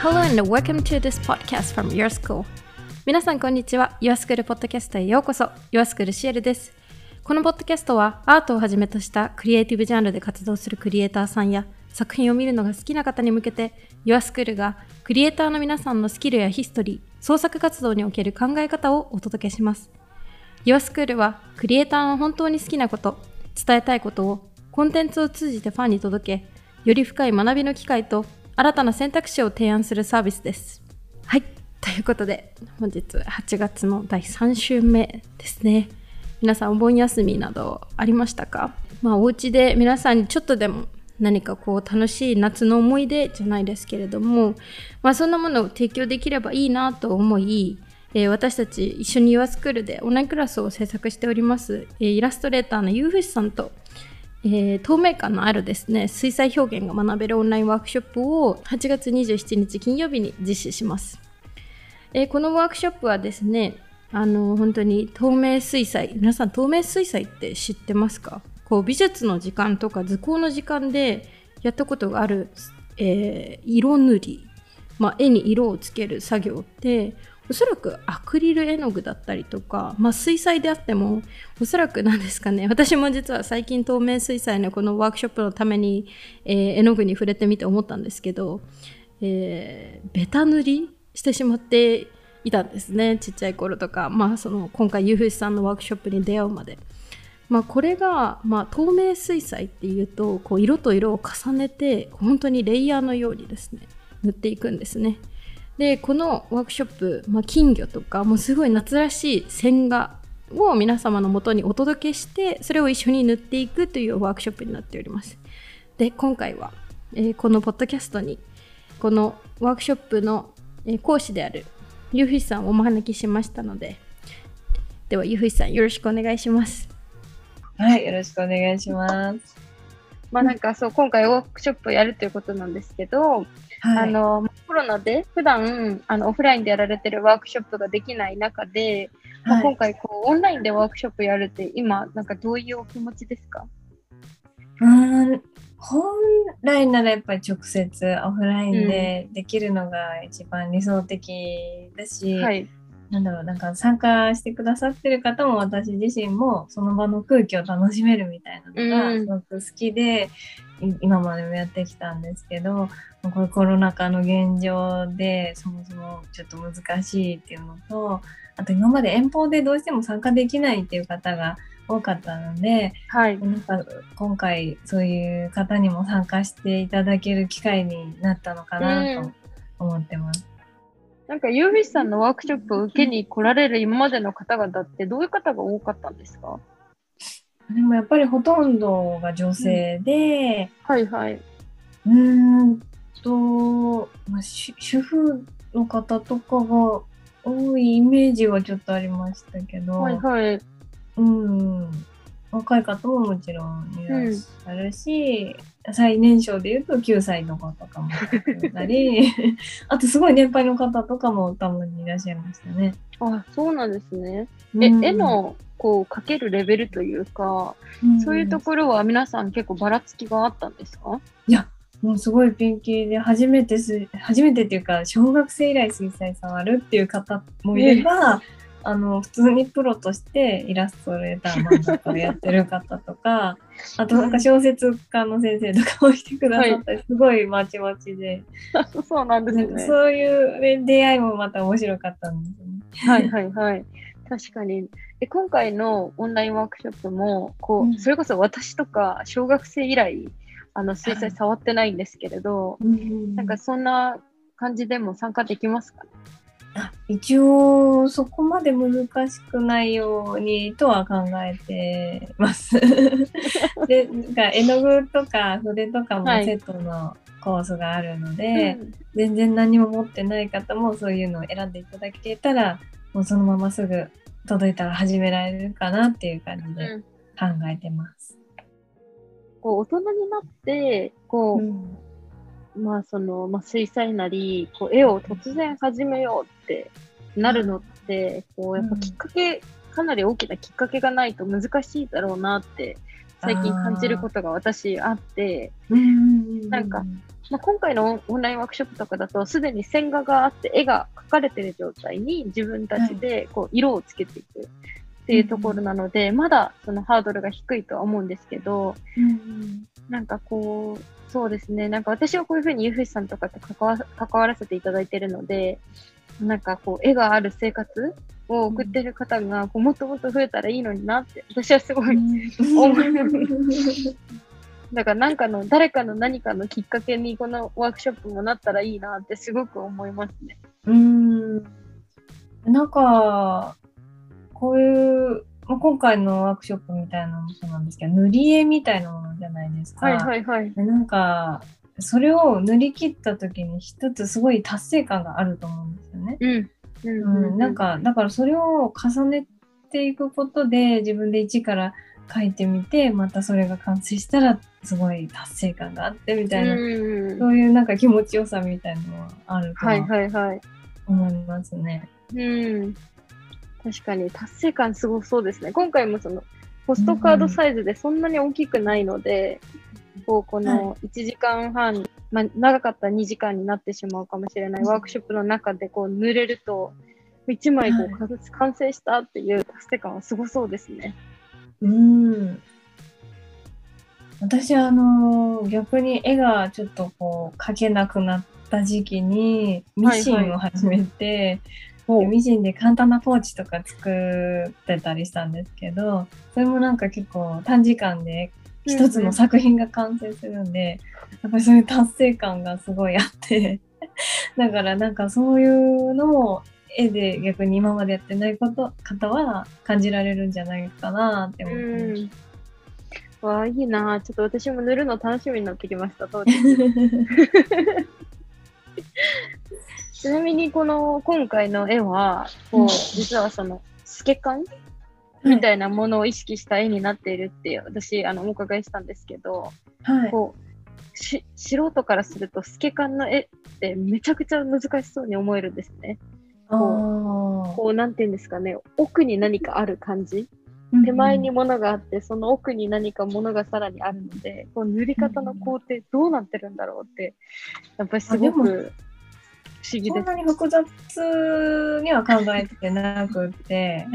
Hello and welcome to this podcast from Your School. 皆さんこんにちは。Your School ポッドキャストへようこそ。Your School シエルです。このポッドキャストはアートをはじめとしたクリエイティブジャンルで活動するクリエイターさんや作品を見るのが好きな方に向けて Your School がクリエイターの皆さんのスキルやヒストリー、創作活動における考え方をお届けします。Your School はクリエイターの本当に好きなこと、伝えたいことをコンテンツを通じてファンに届け、より深い学びの機会と新たな選択肢を提案するサービスです。はい。ということで、本日8月の第3週目ですね。皆さんお盆休みなどありましたか？まあお家で皆さんにちょっとでも何かこう楽しい夏の思い出じゃないですけれども、まあそんなものを提供できればいいなと思い、えー私たち一緒に YourSchool でオンラインクラスを制作しております、えーイラストレーターのゆうふしさんと、えー透明感のあるですね水彩表現が学べるオンラインワークショップを8月27日金曜日に実施します、えーこのワークショップはですねあの本当に透明水彩皆さん透明水彩って知ってますか？こう美術の時間とか図工の時間でやったことがある、えー色塗り、まあ、絵に色をつける作業っておそらくアクリル絵の具だったりとか、まあ、水彩であってもおそらくなんですかね 私も実は最近透明水彩のこのワークショップのために、えー絵の具に触れてみて思ったんですけど、えーベタ塗りしてしまっていたんですねちっちゃい頃とか、まあ、その今回ゆうふしさんのワークショップに出会うまで。まあ、これが、まあ、透明水彩っていうとこう色と色を重ねて本当にレイヤーのようにですね塗っていくんですね。でこのワークショップ、まあ、金魚とかもうすごい夏らしい線画を皆様のもとにお届けしてそれを一緒に塗っていくというワークショップになっております。で今回は、えーこのポッドキャストにこのワークショップの、えー講師であるゆうふしさんをお招きしましたのでではゆうふしさんよろしくお願いします。はい、よろしくお願いします。まあなんかそう、今回ワークショップをやるということなんですけど、はい、あの、コロナで普段あのオフラインでやられてるワークショップができない中で、まあはい。今回こうオンラインでワークショップやるって今なんかどういうお気持ちですか？うーん。本来ならやっぱり直接オフラインでできるのが一番理想的だし、はい。なんだろうなんか参加してくださってる方も私自身もその場の空気を楽しめるみたいなのうん。がすごく好きで、い今までもやってきたんですけどこういうコロナ禍の現状でそもそもちょっと難しいっていうのとあと今まで遠方でどうしても参加できないっていう方が多かったのではい。なんか今回そういう方にも参加していただける機会になったのかなと思ってます。なんか、ユーフィスさんのワークショップを受けに来られる今までの方々ってどういう方が多かったんですか？でもやっぱりほとんどが女性で、はいはい。うーんと、まあ、主主婦の方とかが多いイメージはちょっとありましたけど、はいはい。うん、若い方ももちろんいらっしゃるし、最年少で言うと9歳の方とかもいたり あとすごい年配の方とかもたまにいらっしゃいましたね。あ、そうなんですね。え、うん絵のこう描けるレベルというか、うんそういうところは皆さん結構ばらつきがあったんですか？いや、もうすごいピンキリで、初めてす、初めてっていうか、小学生以来水彩触るっていう方もいれば、あの、普通にプロとしてイラストレーター漫画家をやってる方とか、あとなんか小説家の先生とかも来てくださったり、すごいまちまちで、そうなんですね。そういう、ね、出会いもまた面白かったんですよね。はいはいはい。確かに。で今回のオンラインワークショップもこう、うん。それこそ私とか小学生以来あの水彩触ってないんですけれど、なんかそんな感じでも参加できますか？一応そこまで難しくないようにとは考えてます。でなんか絵の具とか筆とかもはい。セットのコースがあるので、うん。全然何も持ってない方もそういうのを選んでいただけたらもうそのまますぐ届いたら始められるかなっていう感じでうん。考えてます。こう大人になってこう、うん。まあその、まあ、水彩なりこう絵を突然始めようってなるのって、こうやっぱきっかけ、かなり大きなきっかけがないと難しいだろうなって最近感じることが私あって、うん。なんかまあ、今回のオンラインワークショップとかだと、すでに線画があって、絵が描かれてる状態に自分たちでこう色をつけていくっていうところなので、まだそのハードルが低いとは思うんですけど、うんなんかこう、そうですね、なんか私はこういうふうにゆふしさんとかと関わ関わらせていただいてるので、なんかこう、絵がある生活を送ってる方がこうもっともっと増えたらいいのになって、私はすごい思います。だからなんかの、誰かの何かのきっかけにこのワークショップもなったらいいなってすごく思いますね。うん。なんか、こういう、まあ、今回のワークショップみたいなのもそうなんですけど、塗り絵みたいなものじゃないですか。はいはいはい。でなんか、それを塗り切った時に一つすごい達成感があると思うんですよね。うん。うんうん、なん、か、だからそれを重ねていくことで自分で一から書いてみて、またそれが完成したらすごい達成感があってみたいな、うん。そういうなんか気持ちよさみたいなのはあるとはいははいはい。思いますね。うん。確かに達成感すごそうですね。今回もそのポストカードサイズでそんなに大きくないので、こうこの1時間半、まあ、長かったら2時間になってしまうかもしれないワークショップの中でこう塗れると、1枚こう、か完成したっていう達成感はすごそうですね。うん。私あの逆に絵がちょっとこう描けなくなった時期にミシンを始めて、でミシンで簡単なポーチとか作ってたりしたんですけどそれもなんか結構短時間で一つの作品が完成するんで、やっぱりそういう達成感がすごいあって。だからなんかそういうのも絵で逆に今までやってないこと方は感じられるんじゃないかなって思ってまうん。わあ、いいな。ちょっと私も塗るの楽しみになってきました、当時。ちなみに、この今回の絵は、こう実はその、透け感みたいなものを意識した絵になっているって、私、あの、お伺いしたんですけど、はい。こう、し素人からすると、透け感の絵ってめちゃくちゃ難しそうに思えるんですね。あー。こう、なんていうんですかね、奥に何かある感じ？手前に物があって、その奥に何か物がさらにあるので、こう塗り方の工程どうなってるんだろうって、やっぱりすごく不思議そんです。なに複雑には考えてなくって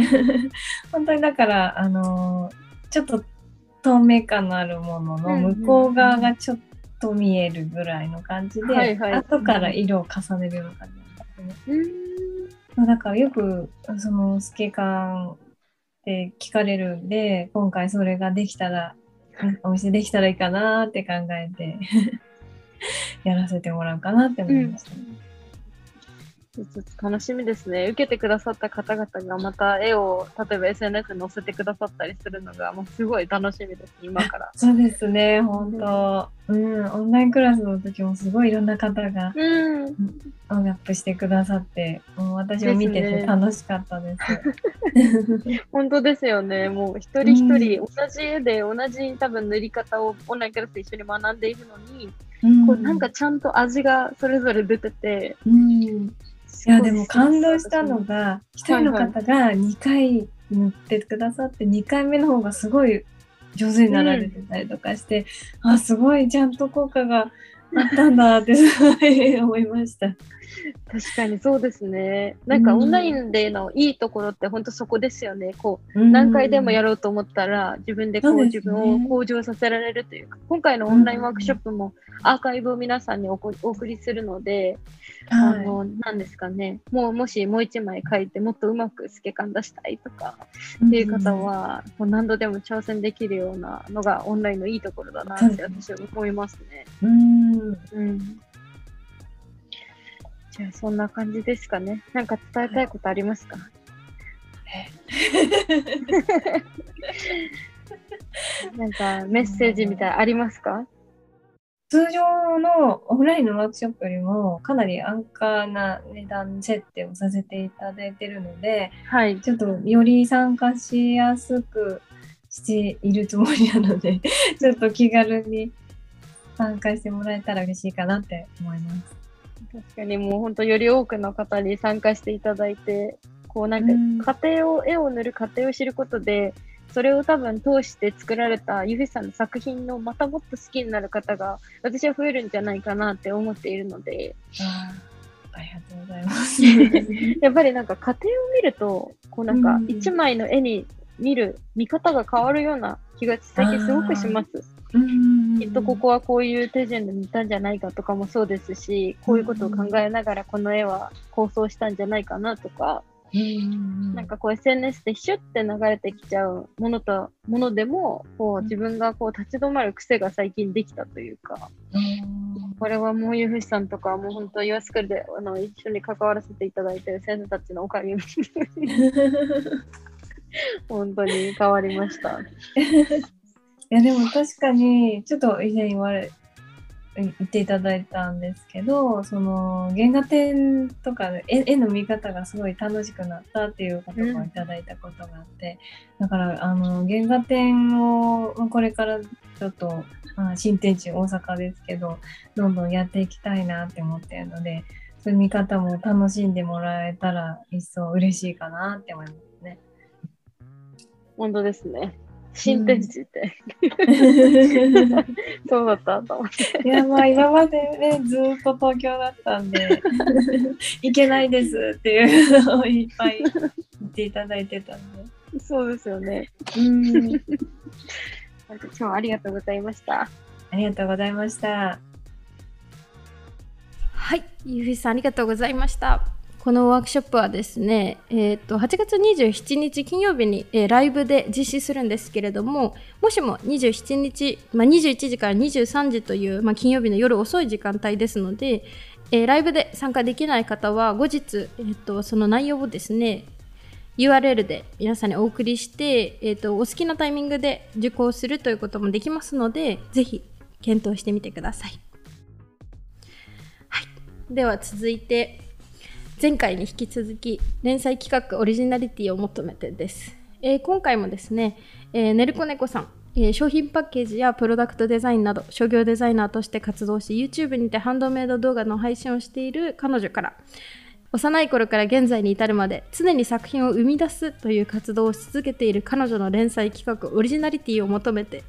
本当にだからあのーちょっと透明感のあるものの向こう側がちょっと見えるぐらいの感じで、はいはい。後から色を重ねるような感じなんですね。うーんだからよくその透け感って聞かれるんで今回それができたらうん お見せできたらいいかなって考えて やらせてもらうかなって思いました。ちょっと楽しみですね。受けてくださった方々がまた絵を例えば SNS に載せてくださったりするのがもうすごい楽しみです、今から。そうですね、本当、うん、オンラインクラスの時もすごいいろんな方がうん。アップしてくださって、もう私も見ててですね楽しかったです。本当ですよね。もう一人一人同じ絵で同じ多分塗り方をオンラインクラスで一緒に学んでいるのに、うんこうなんかちゃんと味がそれぞれ出てて、うん、いやでも感動したのが、が一人の方が2回塗ってくださって2回目の方がすごい上手になられてたりとかして、あすごいちゃんと効果があったんだってすごい思いました。確かにそうですね。なんかオンラインでのいいところって本当そこですよね。こう何回でもやる。ろうと思ったら自分でこう自分を向上させられるというか、今回のオンラインワークショップもアーカイブを皆さんにお送りするので、あはい。の、なんですかね、もうもしもう一枚書いてもっとうまく透け感出したいとかっていう方は、もう何度でも挑戦できるようなのがオンラインのいいところだなって私は思いますね。うん、うん。じゃあそんな感じですかね。なんか伝えたいことありますか、なんかメッセージみたいなありますか？通常のオンラインのワークショップよりもかなり安価な値段設定をさせていただいているのではい。ちょっとより参加しやすくしているつもりなので ちょっと気軽に参加してもらえたら嬉しいかなって思います。確かにもう本当より多くの方に参加していただいて、こうなんか家庭を、絵を塗る過程を知ることで、それを多分通して作られたゆふさんの作品のまたもっと好きになる方が私は増えるんじゃないかなって思っているので、あありがとうございます。やっぱりなんか家庭を見ると、こうなんかうん一枚の絵に見る見方が変わるような気が最近すごくします。うんきっとここはこういう手順で見たんじゃないかとかもそうですし、こういうことを考えながらこの絵は構想したんじゃないかなとか、うんなんかこう SNS でシュッて流れてきちゃうものとものでも、こう自分がこう立ち止まる癖が最近できたというか、これはもうゆふしさんとかもう本当、岩スクールであの一緒に関わらせていただいている先生たちのおかげで 本当に変わりました。いやでも確かにちょっと以前言われ言っていただいたんですけどその原画展とか絵の見方がすごい楽しくなったっていう言葉をいただいたことがあって、だからあの原画展をこれからちょっと、まあ、新天地大阪ですけどどんどんやっていきたいなって思ってるのでそういう見方も楽しんでもらえたら一層嬉しいかなって思いますね。本当ですね。新天地って、そうだったと思って。いやまあ今までねずーっと東京だったんで 行けないですっていうのをいっぱい言っていただいてたんで。そうですよね。うん今日はありがとうございました。ありがとうございました。はい、ゆうふさんありがとうございました。このワークショップはですね、えー、と8月27日金曜日に、えーライブで実施するんですけれども、もしも27日、まあ、21時から23時という、まあ、金曜日の夜遅い時間帯ですので、えーライブで参加できない方は後日、えー、とその内容をですね URL で皆さんにお送りして、えー、とお好きなタイミングで受講するということもできますのでぜひ検討してみてください。はい、では続いて前回に引き続き連載企画オリジナリティを求めてです、えー今回もですね、えー、ねるこねこさん、えー商品パッケージやプロダクトデザインなど商業デザイナーとして活動し YouTube にてハンドメイド動画の配信をしている彼女から幼い頃から現在に至るまで常に作品を生み出すという活動をし続けている彼女の連載企画オリジナリティを求めて、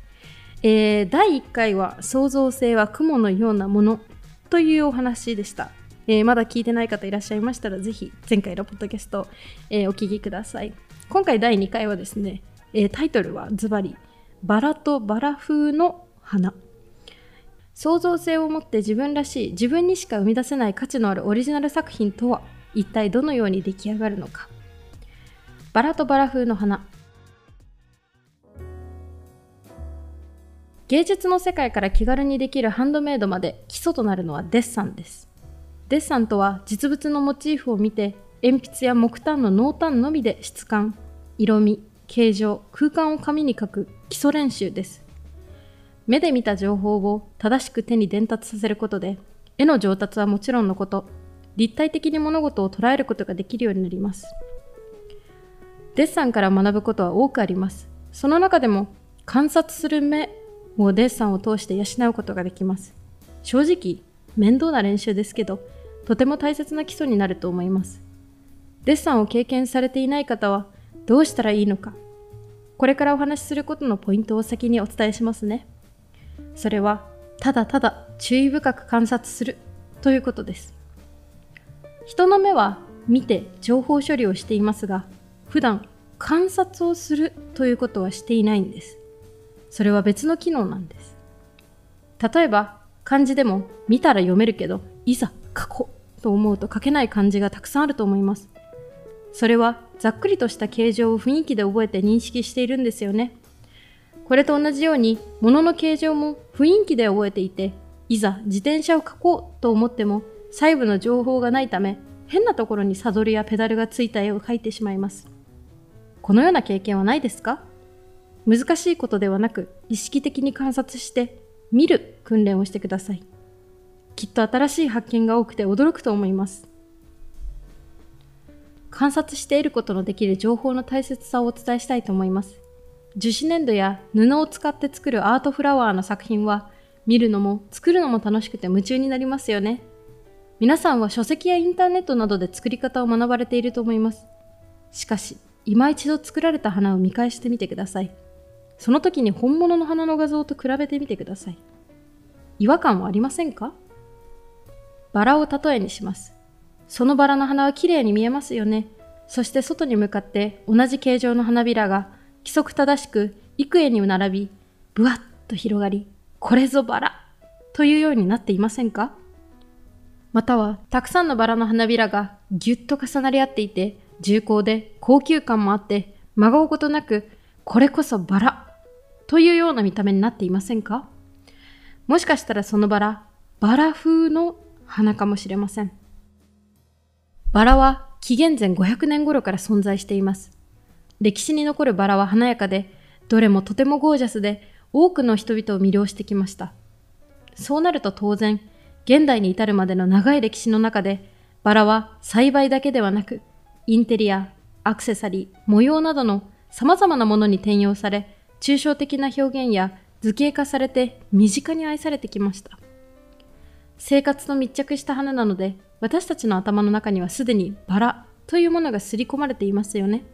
えー第1回は創造性は雲のようなものというお話でした、えーまだ聞いてない方いらっしゃいましたらぜひ前回のポッドキャスト、えーお聞きください。今回第2回はですね、えータイトルはズバリバラとバラ風の花。創造性を持って自分らしい自分にしか生み出せない価値のあるオリジナル作品とは一体どのように出来上がるのか。バラとバラ風の花。芸術の世界から気軽にできるハンドメイドまで基礎となるのはデッサンです。デッサンとは実物のモチーフを見て鉛筆や木炭の濃淡のみで質感色味形状空間を紙に描く基礎練習です。目で見た情報を正しく手に伝達させることで絵の上達はもちろんのこと立体的に物事を捉えることができるようになります。デッサンから学ぶことは多くあります。その中でも観察する目をデッサンを通して養うことができます。正直面倒な練習ですけどとても大切な基礎になると思います。デッサンを経験されていない方はどうしたらいいのか。これからお話しすることのポイントを先にお伝えしますね。それはただただ注意深く観察するということです。人の目は見て情報処理をしていますが普段観察をするということはしていないんです。それは別の機能なんです。例えば漢字でも見たら読めるけどいざ書こうと思うと書けない漢字がたくさんあると思いますそれはざっくりとした形状を雰囲気で覚えて認識しているんですよね。これと同じように物の形状も雰囲気で覚えていていざ自転車を描こうと思っても細部の情報がないため変なところにサドルやペダルがついた絵を描いてしまいます。このような経験はないですか？難しいことではなく意識的に観察して見る訓練をしてください。きっと新しい発見が多くて驚くと思います。観察していることのできる情報の大切さをお伝えしたいと思います。樹脂粘土や布を使って作るアートフラワーの作品は見るのも作るのも楽しくて夢中になりますよね。皆さんは書籍やインターネットなどで作り方を学ばれていると思います。しかし今一度作られた花を見返してみてください。その時に本物の花の画像と比べてみてください。違和感はありませんか？バラを例えにします。そのバラの花は綺麗に見えますよね。そして外に向かって同じ形状の花びらが規則正しく幾重に並び、ぶわっと広がり、これぞバラというようになっていませんか?または、たくさんのバラの花びらがぎゅっと重なり合っていて、重厚で高級感もあって、真顔ことなく、これこそバラというような見た目になっていませんか?もしかしたらそのバラ、バラ風の花かもしれません。バラは紀元前500年頃から存在しています。歴史に残るバラは華やかで、どれもとてもゴージャスで、多くの人々を魅了してきました。そうなると当然、現代に至るまでの長い歴史の中で、バラは栽培だけではなく、インテリア、アクセサリー、模様などの様々なものに転用され、抽象的な表現や図形化されて身近に愛されてきました。生活と密着した花なので、私たちの頭の中にはすでにバラというものが刷り込まれていますよね。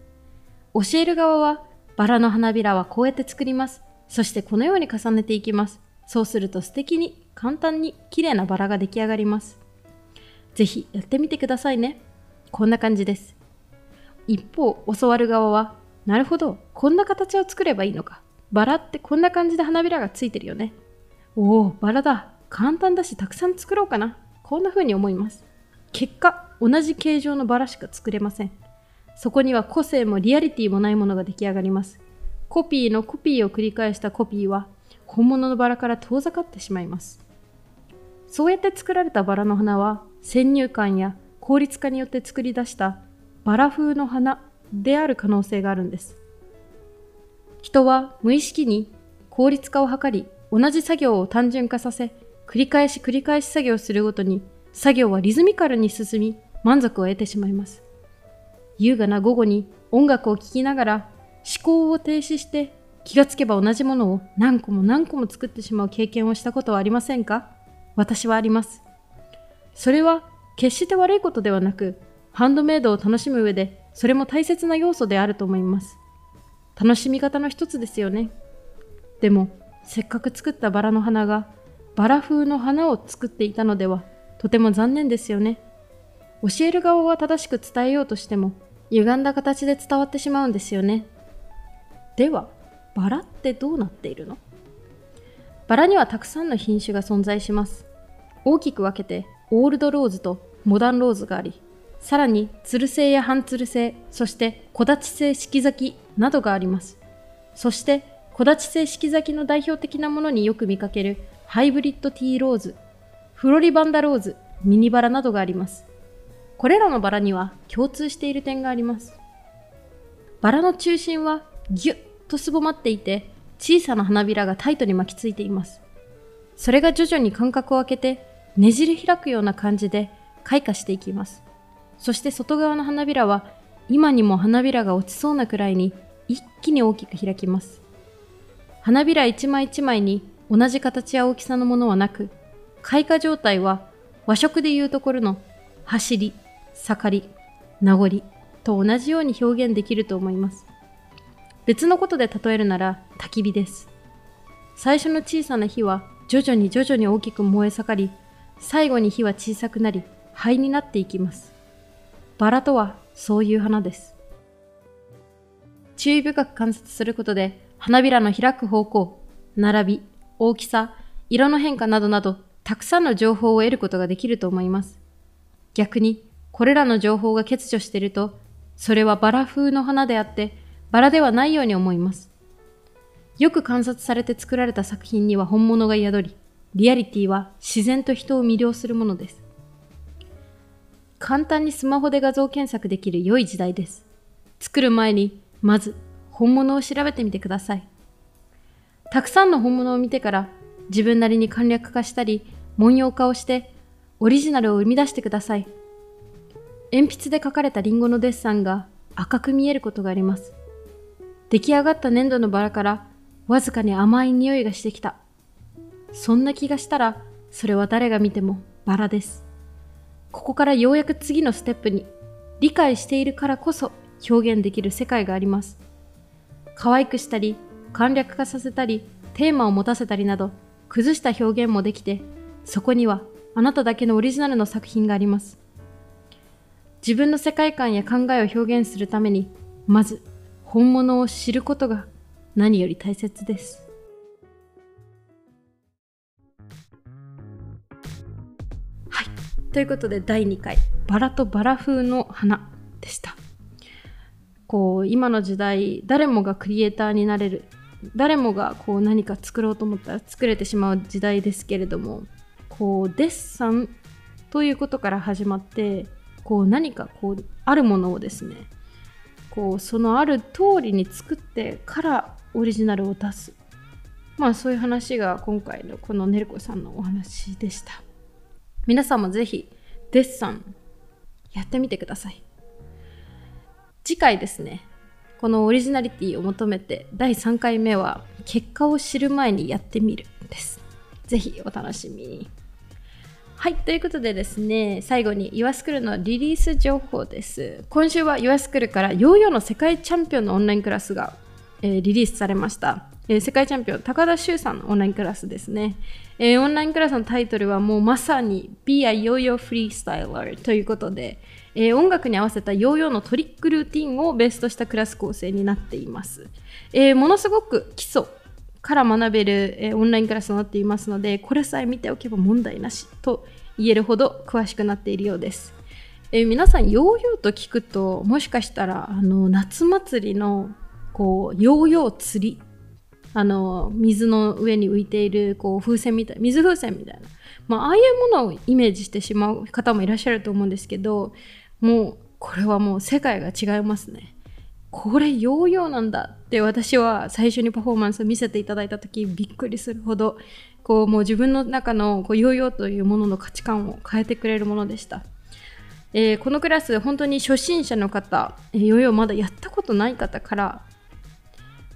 教える側は、バラの花びらはこうやって作ります。そしてこのように重ねていきます。そうすると素敵に簡単に綺麗なバラが出来上がります。ぜひやってみてくださいね。こんな感じです。一方、教わる側は、なるほど、こんな形を作ればいいのか。バラってこんな感じで花びらがついてるよね。おお、バラだ。簡単だしたくさん作ろうかな。こんな風に思います。結果、同じ形状のバラしか作れません。そこには個性もリアリティもないものが出来上がります。コピーのコピーを繰り返したコピーは本物のバラから遠ざかってしまいます。そうやって作られたバラの花は先入観や効率化によって作り出したバラ風の花である可能性があるんです。人は無意識に効率化を図り同じ作業を単純化させ繰り返し繰り返し作業するごとに作業はリズミカルに進み満足を得てしまいます。優雅な午後に音楽を聴きながら思考を停止して気がつけば同じものを何個も何個も作ってしまう経験をしたことはありませんか？私はあります。それは決して悪いことではなく、ハンドメイドを楽しむ上で、それも大切な要素であると思います。楽しみ方の一つですよね。でも、せっかく作ったバラの花が、バラ風の花を作っていたのでは、とても残念ですよね。教える側は正しく伝えようとしても、歪んだ形で伝わってしまうんですよね。では、バラってどうなっているの？バラにはたくさんの品種が存在します。大きく分けて、オールドローズとモダンローズがあり、さらに、つる性や半つる性、そして木立性四季咲きなどがあります。そして、木立性四季咲きの代表的なものによく見かけるハイブリッドティーローズ、フロリバンダローズ、ミニバラなどがあります。これらのバラには共通している点があります。バラの中心はギュッとすぼまっていて、小さな花びらがタイトに巻きついています。それが徐々に間隔を空けて、ねじれ開くような感じで開花していきます。そして外側の花びらは、今にも花びらが落ちそうなくらいに一気に大きく開きます。花びら一枚一枚に同じ形や大きさのものはなく、開花状態は和食でいうところの走り、盛り、名残と同じように表現できると思います。別のことで例えるなら焚き火です。最初の小さな火は徐々に徐々に大きく燃え盛り、最後に火は小さくなり灰になっていきます。バラとはそういう花です。注意深く観察することで花びらの開く方向、並び、大きさ、色の変化などなどたくさんの情報を得ることができると思います。逆にこれらの情報が欠如していると、それはバラ風の花であってバラではないように思います。よく観察されて作られた作品には本物が宿り、リアリティは自然と人を魅了するものです。簡単にスマホで画像検索できる良い時代です。作る前に、まず本物を調べてみてください。たくさんの本物を見てから自分なりに簡略化したり、文様化をしてオリジナルを生み出してください。鉛筆で描かれたリンゴのデッサンが赤く見えることがあります。出来上がった粘土のバラからわずかに甘い匂いがしてきた。そんな気がしたら、それは誰が見てもバラです。ここからようやく次のステップに、理解しているからこそ表現できる世界があります可愛くしたり簡略化させたりテーマを持たせたりなど崩した表現もできてそこにはあなただけのオリジナルの作品があります。自分の世界観や考えを表現するためにまず本物を知ることが何より大切です。はい。ということで第2回バラとバラ風の花でした。こう今の時代誰もがクリエイターになれる誰もがこう何か作ろうと思ったら作れてしまう時代ですけれどもこうデッサンということから始まってこう何かこうあるものをですねこうそのある通りに作ってからオリジナルを出す。まあそういう話が今回のこのねるこさんのお話でした。皆さんもぜひデッサンやってみてください。次回ですねこのオリジナリティを求めて第3回目は結果を知る前にやってみるですぜひお楽しみにはい、ということでですね、最後に YourSchool のリリース情報です。今週は YourSchool からヨーヨーの世界チャンピオンのオンラインクラスが、えー、リリースされました。えー、世界チャンピオン高田修さんのオンラインクラスですね、えー、オンラインクラスのタイトルはもうまさに Be a Yo-Yo Freestyler ということで、えー、音楽に合わせたヨーヨーのトリックルーティンをベースとしたクラス構成になっています。えものすごく基礎から学べる、え、オンラインクラスとなっていますので、これさえ見ておけば問題なしと言えるほど詳しくなっているようです。え、皆さん、ヨーヨーと聞くと、もしかしたら、あの、夏祭りの、こう、ヨーヨー釣り。あの、水の上に浮いている、こう、風船みたい、水風船みたいな。まあ、ああいうものをイメージしてしまう方もいらっしゃると思うんですけど、もう、これはもう世界が違いますね。これヨーヨーなんだって私は最初にパフォーマンスを見せていただいた時びっくりするほどこうもう自分の中のこうヨーヨーというものの価値観を変えてくれるものでした、えー、このクラス本当に初心者の方、ヨーヨーまだやったことない方から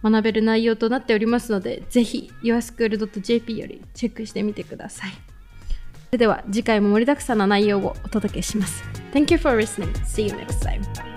学べる内容となっておりますのでぜひ yourschool.jp よりチェックしてみてくださいそれでは次回も盛りだくさんな内容をお届けします Thank you for listening. See you next time.